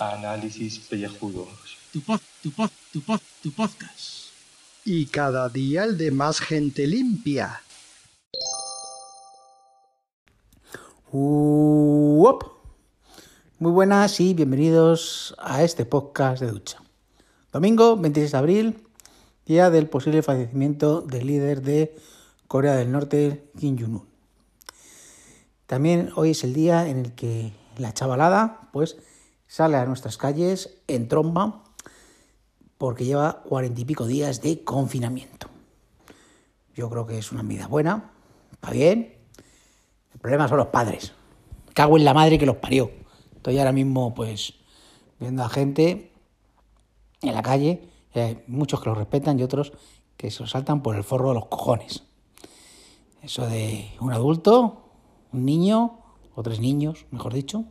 Análisis pellejudos. Tu pod, tu pod, tu pod, tu podcast. Y cada día el de más gente limpia. Uop. Muy buenas y bienvenidos a este podcast de ducha. Domingo 26 de abril, día del posible fallecimiento del líder de Corea del Norte, Kim Jong-un. También hoy es el día en el que la chavalada pues sale a nuestras calles en tromba porque lleva cuarenta y pico días de confinamiento. Yo creo que es una medida buena, está bien. El problema son los padres. Cago en la madre que los parió. Estoy ahora mismo pues viendo a gente en la calle, hay muchos que lo respetan y otros que se lo saltan por el forro de los cojones. Eso de un adulto, un niño, o tres niños, mejor dicho,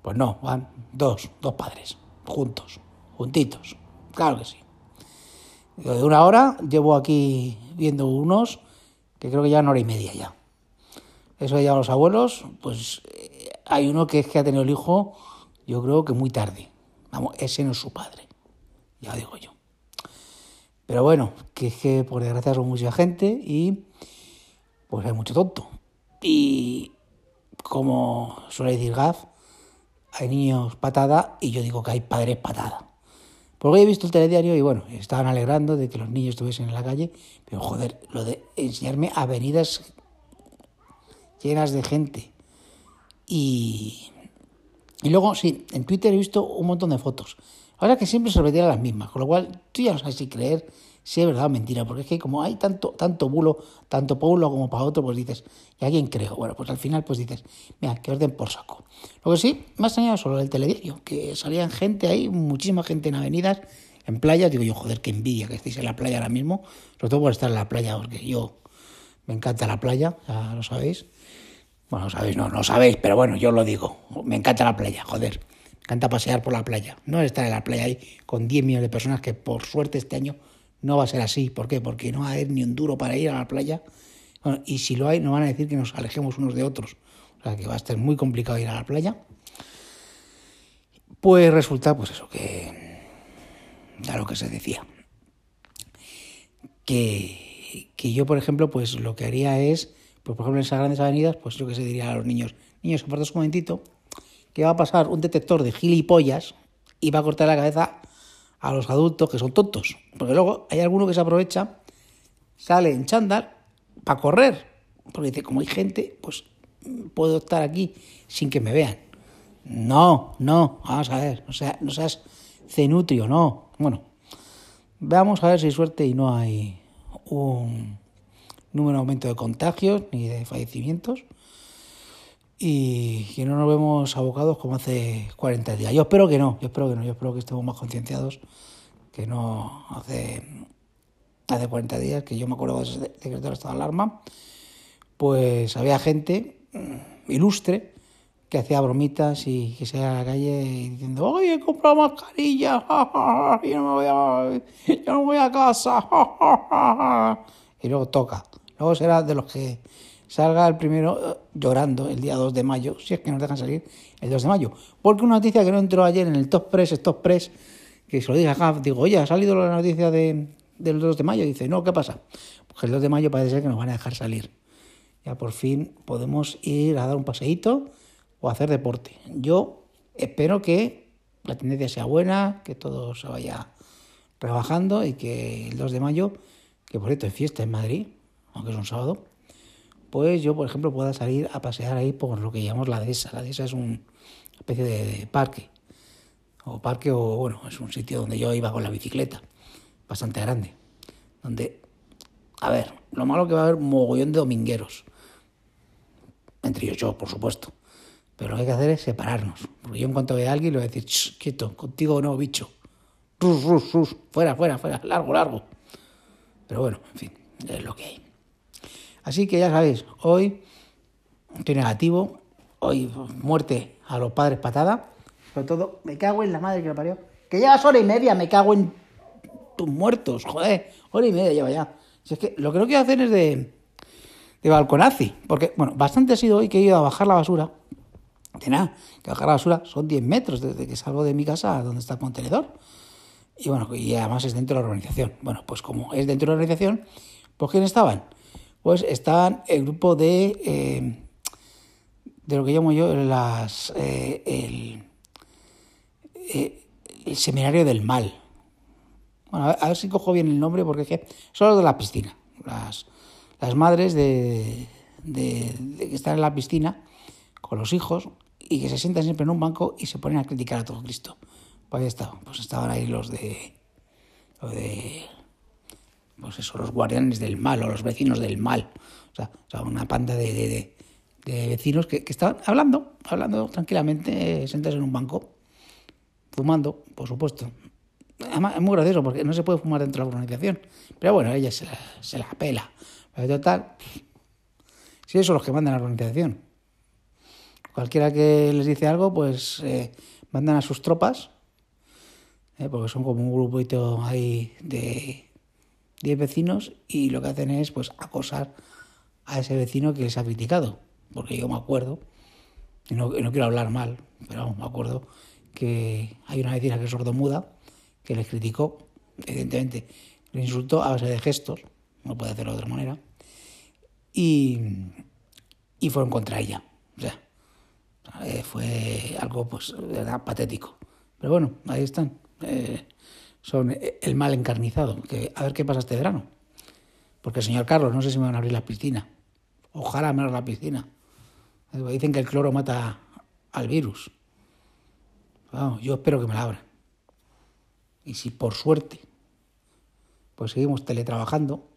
pues no, van dos, dos padres, juntos, juntitos, claro que sí. De una hora llevo aquí viendo unos que creo que ya una hora y media ya. Eso de a los abuelos, pues eh, hay uno que es que ha tenido el hijo, yo creo que muy tarde. Vamos, ese no es su padre, ya digo yo. Pero bueno, que es que por desgracia son mucha gente y pues hay mucho tonto. Y como suele decir Gaf, hay niños patada y yo digo que hay padres patada. Porque he visto el telediario y bueno, estaban alegrando de que los niños estuviesen en la calle, pero joder, lo de enseñarme avenidas llenas de gente. Y, y luego, sí, en Twitter he visto un montón de fotos. Ahora que siempre se repetían las mismas, con lo cual tú ya no sabes si creer si es verdad o mentira, porque es que como hay tanto, tanto bulo, tanto para uno como para otro, pues dices, ¿y a quién creo? Bueno, pues al final pues dices, mira, que orden por saco. Lo que sí, más allá solo del telediario, que salían gente ahí, muchísima gente en avenidas, en playas, digo yo, joder, qué envidia que estéis en la playa ahora mismo, sobre todo por estar en la playa, porque yo me encanta la playa, ya lo sabéis. Bueno, sabéis, no, no sabéis, pero bueno, yo lo digo, me encanta la playa, joder. Encanta pasear por la playa, no estar en la playa ahí con 10 millones de personas que por suerte este año no va a ser así. ¿Por qué? Porque no va a haber ni un duro para ir a la playa. y si lo hay, nos van a decir que nos alejemos unos de otros. O sea, que va a estar muy complicado ir a la playa. Pues resulta, pues eso, que. Ya lo que se decía. Que, que yo, por ejemplo, pues lo que haría es, pues por ejemplo, en esas grandes avenidas, pues yo que se diría a los niños: niños, apartaos un momentito, que va a pasar un detector de gilipollas y va a cortar la cabeza a los adultos que son tontos. Porque luego hay alguno que se aprovecha, sale en chándal para correr. Porque dice, como hay gente, pues puedo estar aquí sin que me vean. No, no, vamos a ver, o sea, no seas cenutrio, no. Bueno, veamos a ver si hay suerte y no hay un número de aumento de contagios ni de fallecimientos y que no nos vemos abocados como hace 40 días. Yo espero que no, yo espero que no, yo espero que estemos más concienciados que no hace, hace 40 días, que yo me acuerdo de ese decreto de estado de alarma, pues había gente mm, ilustre que hacía bromitas y que se iba a la calle diciendo, oye, he comprado mascarillas, yo no, me voy a, yo no voy a casa, y luego toca. Luego será de los que salga el primero eh, llorando el día 2 de mayo, si es que nos dejan salir el 2 de mayo. Porque una noticia que no entró ayer en el Top Press, Top Press, que se lo dije acá, digo, oye, ha salido la noticia de, del 2 de mayo. dice, no, ¿qué pasa? Porque el 2 de mayo parece ser que nos van a dejar salir. Ya por fin podemos ir a dar un paseíto o hacer deporte. Yo espero que la tendencia sea buena, que todo se vaya rebajando y que el 2 de mayo, que por cierto es fiesta en Madrid, aunque es un sábado, pues yo, por ejemplo, pueda salir a pasear ahí por lo que llamamos la dehesa. La dehesa es una especie de parque, o parque, o bueno, es un sitio donde yo iba con la bicicleta, bastante grande, donde, a ver, lo malo que va a haber mogollón de domingueros, entre ellos yo, por supuesto, pero lo que hay que hacer es separarnos, porque yo en cuanto vea a alguien le voy a decir, quieto, contigo no, bicho, rus, rus, rus, fuera, fuera, fuera, largo, largo. Pero bueno, en fin, es lo que hay. Así que ya sabéis, hoy estoy negativo, hoy muerte a los padres patada, sobre todo me cago en la madre que lo parió. Que llevas hora y media, me cago en tus muertos, joder, hora y media lleva ya. Si es que lo que no quiero hacer es de, de balconazi. Porque, bueno, bastante ha sido hoy que he ido a bajar la basura. De nada, que bajar la basura son 10 metros desde que salgo de mi casa a donde está el contenedor. Y bueno, y además es dentro de la organización. Bueno, pues como es dentro de la organización, ¿pues quién estaban? Pues estaban el grupo de, eh, de lo que llamo yo las, eh, el, eh, el seminario del mal. Bueno, a ver si cojo bien el nombre porque es que son los de la piscina. Las, las madres de, de, que están en la piscina con los hijos y que se sientan siempre en un banco y se ponen a criticar a todo Cristo. Pues ahí está, pues estaban ahí los de, los de pues eso, los guardianes del mal o los vecinos del mal. O sea, una panda de, de, vecinos que, que, estaban hablando, hablando tranquilamente, sentados en un banco, fumando, por supuesto. Además, es muy gracioso porque no se puede fumar dentro de la organización. Pero bueno, ella se la, se la pela. Pero total, si eso son los que mandan a la organización. Cualquiera que les dice algo, pues eh, mandan a sus tropas, eh, porque son como un grupito ahí de 10 vecinos y lo que hacen es pues acosar a ese vecino que les ha criticado. Porque yo me acuerdo, y no, no quiero hablar mal, pero me acuerdo que hay una vecina que es sordomuda que les criticó, evidentemente, le insultó a base de gestos, no puede hacerlo de otra manera, y, y fueron contra ella. O sea, eh, fue algo, pues, de verdad, patético. Pero bueno, ahí están. Eh, son el mal encarnizado. Que, a ver qué pasa este verano. Porque, señor Carlos, no sé si me van a abrir la piscina. Ojalá me abran la piscina. Dicen que el cloro mata al virus. Vamos, yo espero que me la abran. Y si por suerte, pues seguimos teletrabajando,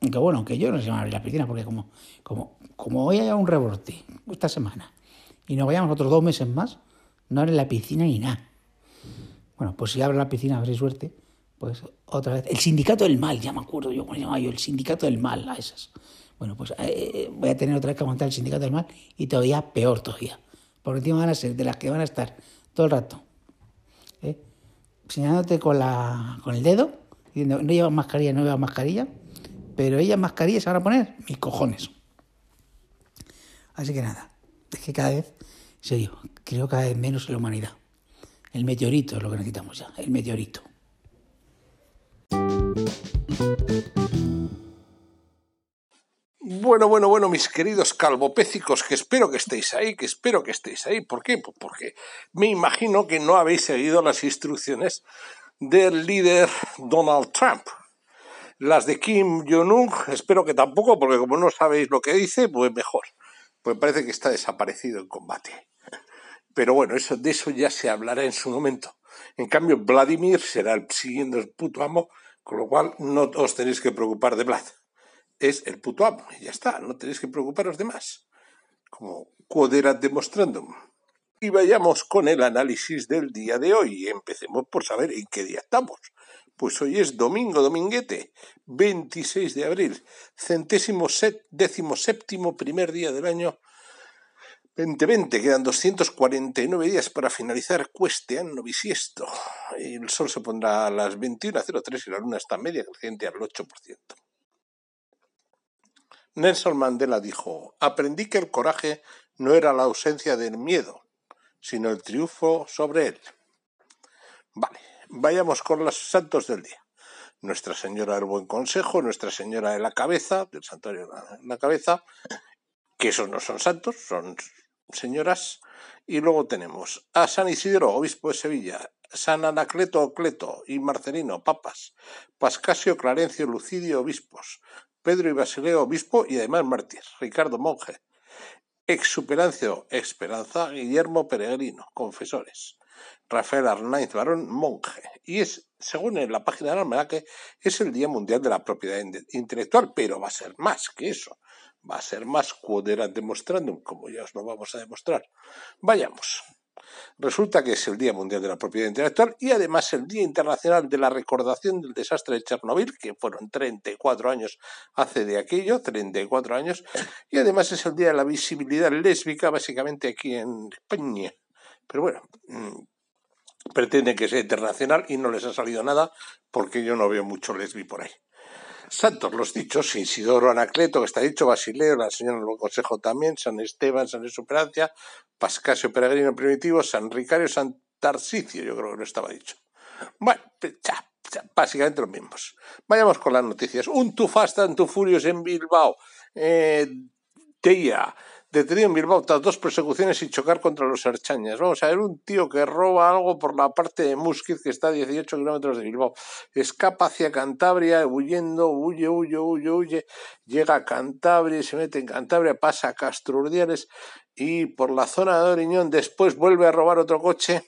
aunque bueno, aunque yo no sé si me van a abrir la piscina, porque como, como, como hoy haya un rebote esta semana y nos vayamos otros dos meses más, no abren la piscina ni nada. Bueno, pues si abren la piscina, a suerte, pues otra vez. El sindicato del mal, ya me acuerdo yo cómo llamaba yo, el sindicato del mal, a esas. Bueno, pues eh, voy a tener otra vez que aguantar el sindicato del mal y todavía peor todavía. Porque encima van a ser de las que van a estar todo el rato ¿eh? señalándote con, la, con el dedo, diciendo no llevas mascarilla, no llevas mascarilla, pero ellas mascarilla se van a poner mis cojones. Así que nada, es que cada vez, en serio, creo cada vez menos en la humanidad. El meteorito es lo que necesitamos ya, el meteorito. Bueno, bueno, bueno, mis queridos calvopécicos, que espero que estéis ahí, que espero que estéis ahí. ¿Por qué? Pues porque me imagino que no habéis seguido las instrucciones del líder Donald Trump. Las de Kim Jong-un, espero que tampoco, porque como no sabéis lo que dice, pues mejor. Pues parece que está desaparecido en combate. Pero bueno, eso, de eso ya se hablará en su momento. En cambio, Vladimir será el siguiente el puto amo, con lo cual no os tenéis que preocupar de Vlad es el puto amo y ya está, no tenéis que preocuparos de más. Como quoderat demostrandum. Y vayamos con el análisis del día de hoy. Empecemos por saber en qué día estamos. Pues hoy es domingo, dominguete, 26 de abril, centésimo set, décimo séptimo primer día del año 2020. Quedan 249 días para finalizar cueste anno bisiesto. El sol se pondrá a las 21.03 y la luna está media creciente al 8%. Nelson Mandela dijo, aprendí que el coraje no era la ausencia del miedo, sino el triunfo sobre él. Vale, vayamos con los santos del día. Nuestra Señora del Buen Consejo, Nuestra Señora de la Cabeza, del Santuario de la Cabeza, que esos no son santos, son señoras. Y luego tenemos a San Isidro, obispo de Sevilla, San Anacleto Ocleto y Marcelino, papas, Pascasio Clarencio Lucidio, obispos, Pedro y Basileo, obispo y además mártir, Ricardo Monje, Exuperancio Esperanza, Guillermo Peregrino, confesores, Rafael Arnaiz Barón, monje. Y es, según en la página del almanaque, es el Día Mundial de la Propiedad Intelectual, pero va a ser más que eso. Va a ser más quoderat demonstrandum, como ya os lo vamos a demostrar. Vayamos. Resulta que es el Día Mundial de la Propiedad Intelectual y además el Día Internacional de la Recordación del Desastre de Chernobyl, que fueron 34 años hace de aquello, 34 años, y además es el Día de la Visibilidad Lésbica, básicamente aquí en España. Pero bueno, pretende que sea internacional y no les ha salido nada porque yo no veo mucho lesbi por ahí. Santos los dichos, Isidoro Anacleto, que está dicho, Basileo, la señora lo consejo también, San Esteban, San Esuperancia, Pascasio Peregrino Primitivo, San Ricario, San Tarsicio, yo creo que no estaba dicho. Bueno, básicamente los mismos. Vayamos con las noticias. Un Too Fast and Too Furious en Bilbao. Eh, detenido en Bilbao tras dos persecuciones y chocar contra los archañas. Vamos a ver, un tío que roba algo por la parte de Musquiz, que está a 18 kilómetros de Bilbao. Escapa hacia Cantabria, huyendo, huye, huye, huye, huye. Llega a Cantabria, se mete en Cantabria, pasa a Castro Urdiales y por la zona de Oriñón después vuelve a robar otro coche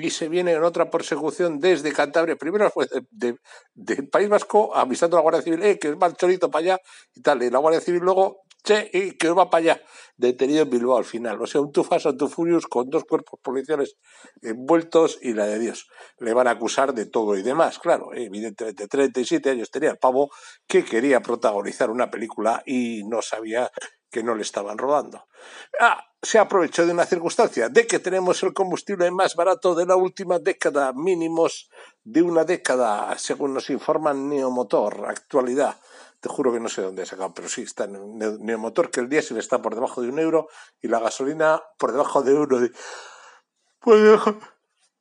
y se viene en otra persecución desde Cantabria. Primero fue del de, de País Vasco avisando a la Guardia Civil, eh, que es mal chorito para allá y tal. Y la Guardia Civil luego, che, y que va para allá. Detenido en Bilbao al final. O sea, un tufas a Furious con dos cuerpos policiales envueltos y la de Dios. Le van a acusar de todo y demás. Claro, evidentemente, 37 años tenía el pavo que quería protagonizar una película y no sabía que no le estaban rodando. Ah, se aprovechó de una circunstancia, de que tenemos el combustible más barato de la última década, mínimos de una década, según nos informan Neomotor, actualidad. Te juro que no sé dónde he sacado, pero sí, está en Neomotor, que el diésel está por debajo de un euro y la gasolina por debajo de uno. De...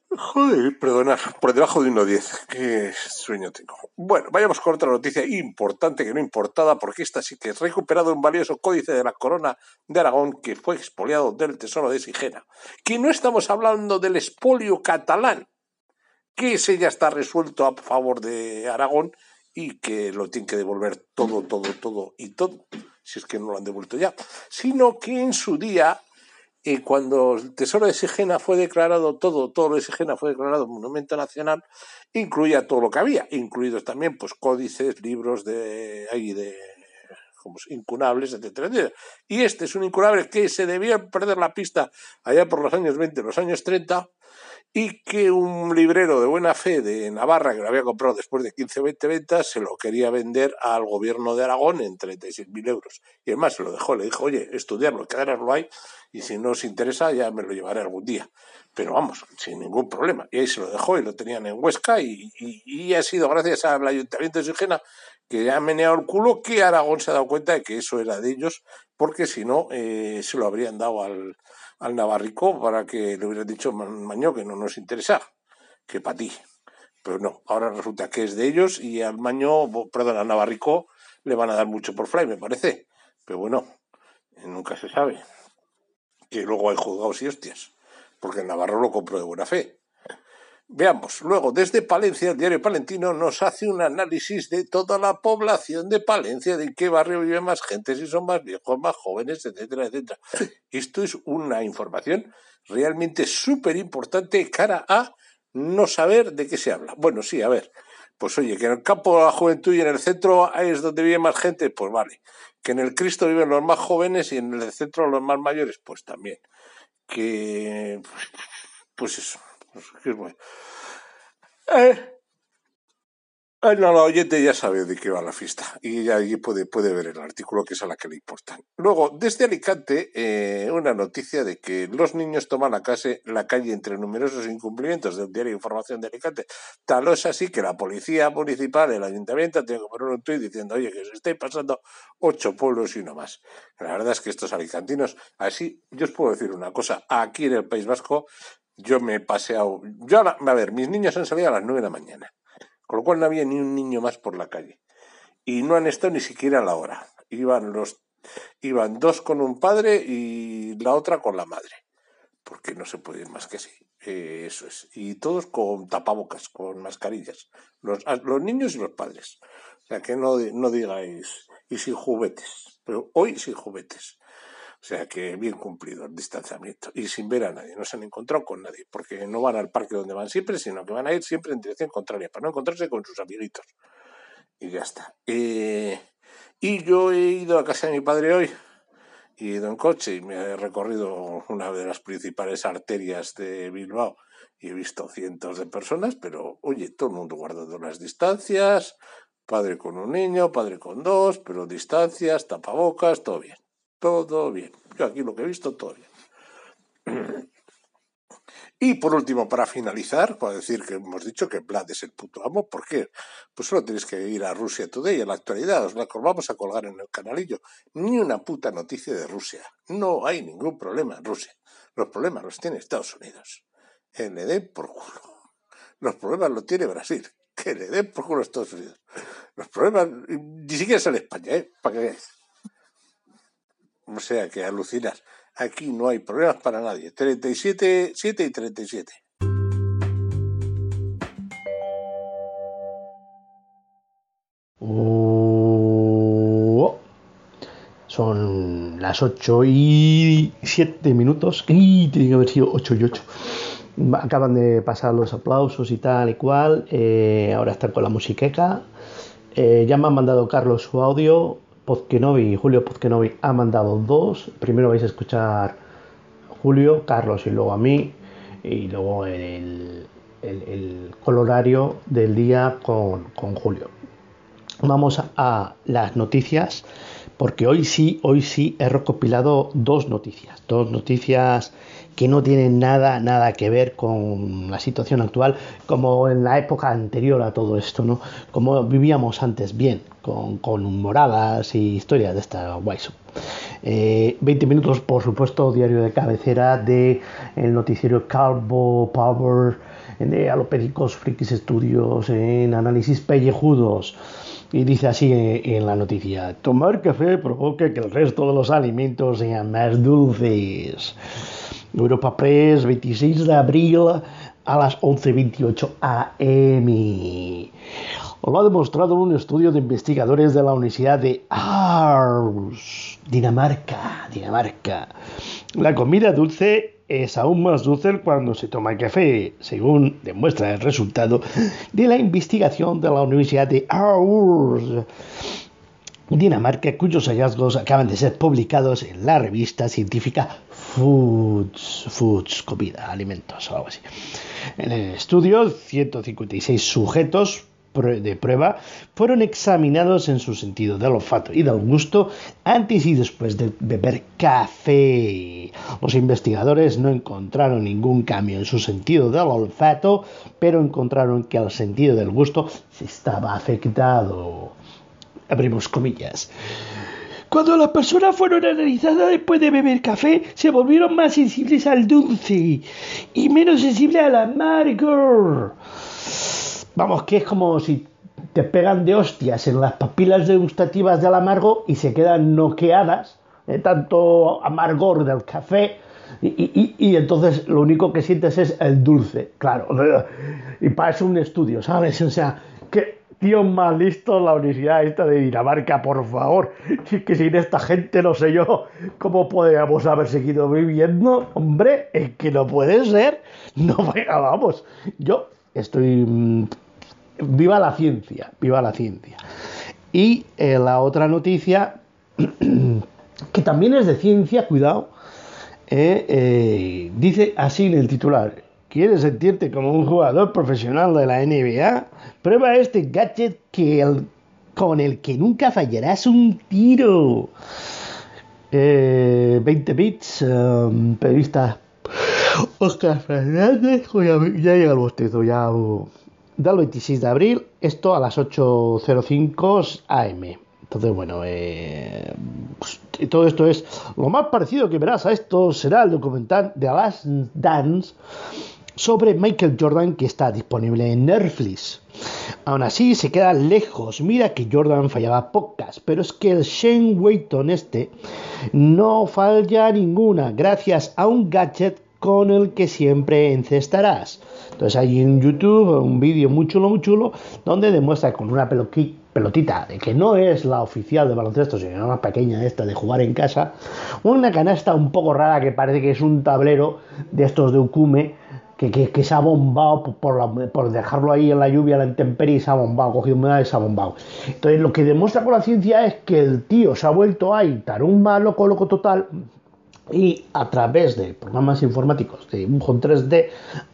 Joder, perdonad, por debajo de 1.10. Qué sueño tengo. Bueno, vayamos con otra noticia importante que no importada, porque esta sí que es recuperado un valioso códice de la corona de Aragón que fue expoliado del tesoro de Sigena. Que no estamos hablando del expolio catalán, que ese ya está resuelto a favor de Aragón y que lo tiene que devolver todo, todo, todo y todo, si es que no lo han devuelto ya, sino que en su día y cuando el Tesoro de Sigena fue declarado todo, todo lo de Sigena fue declarado monumento nacional, incluía todo lo que había, incluidos también pues códices, libros de ahí de como incunables, etcétera, etcétera. Y este es un incunable que se debía perder la pista allá por los años 20, los años 30, y que un librero de buena fe de Navarra, que lo había comprado después de 15 o 20 ventas, se lo quería vender al gobierno de Aragón en 36.000 euros. Y además se lo dejó, le dijo, oye, estudiarlo, que lo hay, y si no os interesa ya me lo llevaré algún día. Pero vamos, sin ningún problema. Y ahí se lo dejó y lo tenían en Huesca y, y, ha sido gracias al Ayuntamiento de Sigena que ha meneado el culo que Aragón se ha dado cuenta de que eso era de ellos, porque si no eh, se lo habrían dado al, al Navarrico para que le hubieran dicho Maño que no nos interesa, que para ti. Pero no, ahora resulta que es de ellos y al Maño, perdón, al Navarrico le van a dar mucho por fly, me parece. Pero bueno, nunca se sabe. Que luego hay juzgados y hostias, porque el Navarro lo compró de buena fe. Veamos, luego desde Palencia, el diario Palentino nos hace un análisis de toda la población de Palencia, de en qué barrio vive más gente, si son más viejos, más jóvenes, etcétera, etcétera. Esto es una información realmente súper importante cara a no saber de qué se habla. Bueno, sí, a ver, pues oye, que en el campo de la juventud y en el centro es donde vive más gente, pues vale. Que en el Cristo viven los más jóvenes y en el centro los más mayores, pues también. Que, pues eso eh, no, la oyente ya sabe de qué va la fiesta y allí puede, puede ver el artículo que es a la que le importa. Luego, desde Alicante, eh, una noticia de que los niños toman la, calle, la calle entre numerosos incumplimientos del diario Información de Alicante. Tal es así que la policía municipal, el ayuntamiento, tiene que poner un tuit diciendo, oye, que se estáis pasando ocho pueblos y uno más. La verdad es que estos alicantinos, así, yo os puedo decir una cosa, aquí en el País Vasco yo me he paseado. Yo, a ver, mis niños han salido a las nueve de la mañana, con lo cual no había ni un niño más por la calle. Y no han estado ni siquiera a la hora. Iban, los, iban dos con un padre y la otra con la madre. Porque no se puede ir más que así. Eh, eso es. Y todos con tapabocas, con mascarillas. Los, los niños y los padres. O sea, que no, no digáis, y sin juguetes. Pero hoy sin juguetes. O sea que bien cumplido el distanciamiento y sin ver a nadie, no se han encontrado con nadie, porque no van al parque donde van siempre, sino que van a ir siempre en dirección contraria, para no encontrarse con sus amiguitos. Y ya está. Eh, y yo he ido a casa de mi padre hoy, he ido en coche y me he recorrido una de las principales arterias de Bilbao y he visto cientos de personas, pero oye, todo el mundo guardando las distancias, padre con un niño, padre con dos, pero distancias, tapabocas, todo bien todo bien. Yo aquí lo que he visto, todo bien. Y por último, para finalizar, puedo decir que hemos dicho que Vlad es el puto amo. ¿Por qué? Pues solo tenéis que ir a Rusia Today en la actualidad. Os la vamos a colgar en el canalillo. Ni una puta noticia de Rusia. No hay ningún problema en Rusia. Los problemas los tiene Estados Unidos. Que le den por culo. Los problemas los tiene Brasil. Que le den por culo a Estados Unidos. Los problemas ni siquiera sale España, ¿eh? Para que veáis. O sea que alucinas. Aquí no hay problemas para nadie. 37, 7 y 37. Oh. Son las 8 y 7 minutos. Y tiene que haber sido 8 y 8. Acaban de pasar los aplausos y tal y cual. Eh, ahora están con la musiqueca. Eh, ya me han mandado Carlos su audio. Podkenovi, Julio Podkenovi ha mandado dos. Primero vais a escuchar Julio, Carlos y luego a mí. Y luego el, el, el colorario del día con, con Julio. Vamos a las noticias, porque hoy sí, hoy sí he recopilado dos noticias. Dos noticias que no tienen nada, nada que ver con la situación actual, como en la época anterior a todo esto, ¿no? Como vivíamos antes bien, con, con moradas y historias de esta guays. Eh, 20 minutos, por supuesto, diario de cabecera de el noticiero Calvo Power, de Alopédicos Frikis Estudios, en análisis pellejudos. Y dice así en la noticia, tomar café provoca que el resto de los alimentos sean más dulces. Europa Press, 26 de abril a las 11.28 am. Lo ha demostrado un estudio de investigadores de la Universidad de Aarhus, Dinamarca, Dinamarca. La comida dulce es aún más dulce cuando se toma café, según demuestra el resultado de la investigación de la Universidad de Aarhus. Dinamarca, cuyos hallazgos acaban de ser publicados en la revista científica Foods, Foods, comida, alimentos o algo así. En el estudio, 156 sujetos de prueba fueron examinados en su sentido del olfato y del gusto antes y después de beber café. Los investigadores no encontraron ningún cambio en su sentido del olfato, pero encontraron que el sentido del gusto estaba afectado. Abrimos comillas. Cuando las personas fueron analizadas después de beber café, se volvieron más sensibles al dulce y menos sensibles al amargo. Vamos, que es como si te pegan de hostias en las papilas degustativas del amargo y se quedan noqueadas de tanto amargor del café. Y, y, entonces lo único que sientes es el dulce, claro. Y para eso un estudio, ¿sabes? O sea, que tío más listo la universidad esta de Dinamarca, por favor. Si es que sin esta gente no sé yo cómo podríamos haber seguido viviendo. Hombre, es que no puede ser. No, venga, vamos. Yo estoy... mmm, viva la ciencia, viva la ciencia. Y eh, la otra noticia, que también es de ciencia, cuidado, eh, eh, dice así en el titular. ¿Quieres sentirte como un jugador profesional de la NBA? Prueba este gadget que el, con el que nunca fallarás un tiro. Eh, 20 bits, um, periodista Oscar Fernández, ya, ya llega el bostezo, ya uh, del 26 de abril, esto a las 8.05 am. Entonces, bueno, eh, pues, todo esto es lo más parecido que verás a esto será el documental de Last Dance sobre Michael Jordan que está disponible en Netflix. Aún así se queda lejos. Mira que Jordan fallaba pocas, pero es que el Shane Wayton este no falla ninguna gracias a un gadget con el que siempre encestarás. Entonces hay en YouTube un vídeo muy chulo, muy chulo, donde demuestra con una pelotita, de que no es la oficial de baloncesto, sino una pequeña esta de jugar en casa, una canasta un poco rara que parece que es un tablero de estos de Ukume, que, se ha bombado por, dejarlo ahí en la lluvia, la intemperie, y se ha bombado, cogido humedad y se ha bombado. Entonces, lo que demuestra con la ciencia es que el tío se ha vuelto ahí tarumba, loco, loco total, y a través de programas informáticos de dibujo en 3D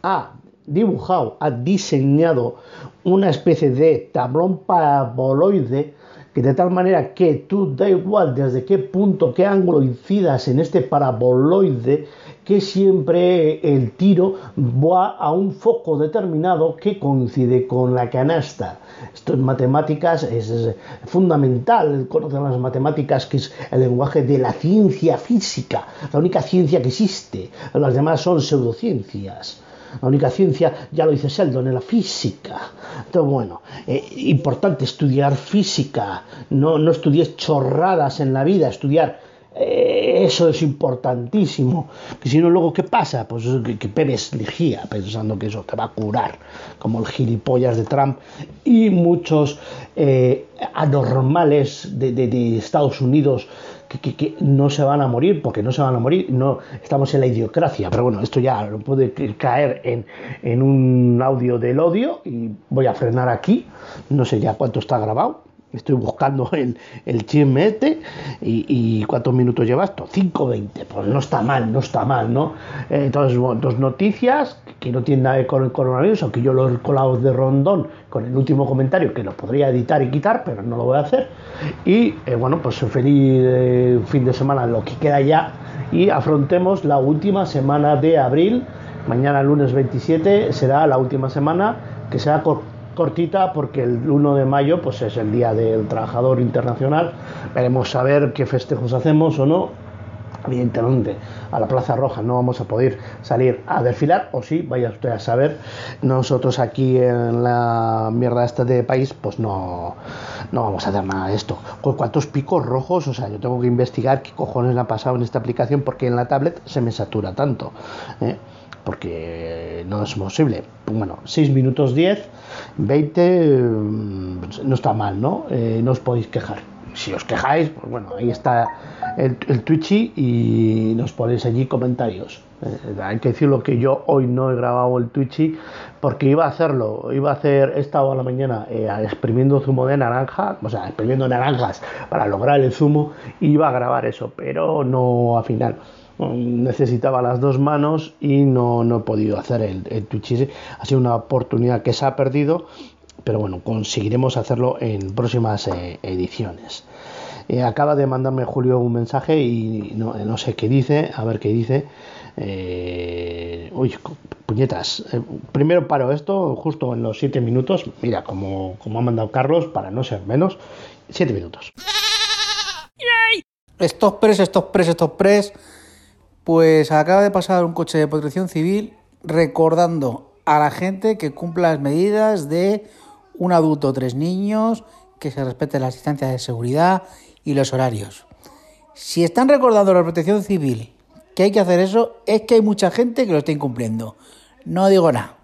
ha dibujado, ha diseñado una especie de tablón paraboloide que de tal manera que tú da igual desde qué punto, qué ángulo incidas en este paraboloide, que siempre el tiro va a un foco determinado que coincide con la canasta. Esto en matemáticas es, fundamental, conocer las matemáticas, que es el lenguaje de la ciencia física, la única ciencia que existe. Las demás son pseudociencias. La única ciencia, ya lo dice Sheldon, es la física. Entonces, bueno, eh, importante estudiar física, no, no estudies chorradas en la vida, estudiar eh, eso es importantísimo. Que si no, luego, ¿qué pasa? Pues que, que ligía pensando que eso te va a curar, como el gilipollas de Trump y muchos eh, anormales de, Estados Unidos que, no se van a morir, porque no se van a morir, no estamos en la idiocracia, pero bueno, esto ya puede caer en un audio del odio y voy a frenar aquí, no sé ya cuánto está grabado, Estoy buscando el, el chisme este y, y, ¿cuántos minutos lleva esto? 5.20, pues no está mal, no está mal, ¿no? Eh, entonces, bueno, dos noticias que no tienen nada que ver con el coronavirus, aunque yo lo he colado de rondón con el último comentario que lo podría editar y quitar, pero no lo voy a hacer. Y eh, bueno, pues feliz eh, fin de semana, lo que queda ya, y afrontemos la última semana de abril. Mañana, lunes 27, será la última semana que será cortita porque el 1 de mayo pues es el día del trabajador internacional. Veremos a qué festejos hacemos o no. Evidentemente a la Plaza Roja no vamos a poder salir a desfilar o sí, vaya usted a saber. Nosotros aquí en la mierda esta de país pues no no vamos a hacer nada de esto. Con cuántos picos rojos, o sea yo tengo que investigar qué cojones ha pasado en esta aplicación porque en la tablet se me satura tanto ¿eh? Porque no es posible. Bueno, 6 minutos 10, 20, no está mal, ¿no? Eh, no os podéis quejar. Si os quejáis, pues bueno, ahí está el, el Twitchy y nos ponéis allí comentarios. Eh, hay que decirlo que yo hoy no he grabado el Twitchy porque iba a hacerlo, iba a hacer, he estado a la mañana eh, exprimiendo zumo de naranja, o sea, exprimiendo naranjas para lograr el zumo, iba a grabar eso, pero no al final necesitaba las dos manos y no, no he podido hacer el, el Twitch. Ha sido una oportunidad que se ha perdido, pero bueno, conseguiremos hacerlo en próximas eh, ediciones. Eh, acaba de mandarme Julio un mensaje y no, no, sé qué dice, a ver qué dice. Eh, uy, puñetas. Primero paro esto justo en los 7 minutos. Mira, como, como ha mandado Carlos, para no ser menos, 7 minutos. Estos pres, estos pres, estos pres pues acaba de pasar un coche de protección civil recordando a la gente que cumpla las medidas de un adulto tres niños, que se respete las distancias de seguridad y los horarios. Si están recordando la protección civil que hay que hacer eso, es que hay mucha gente que lo está incumpliendo. No digo nada.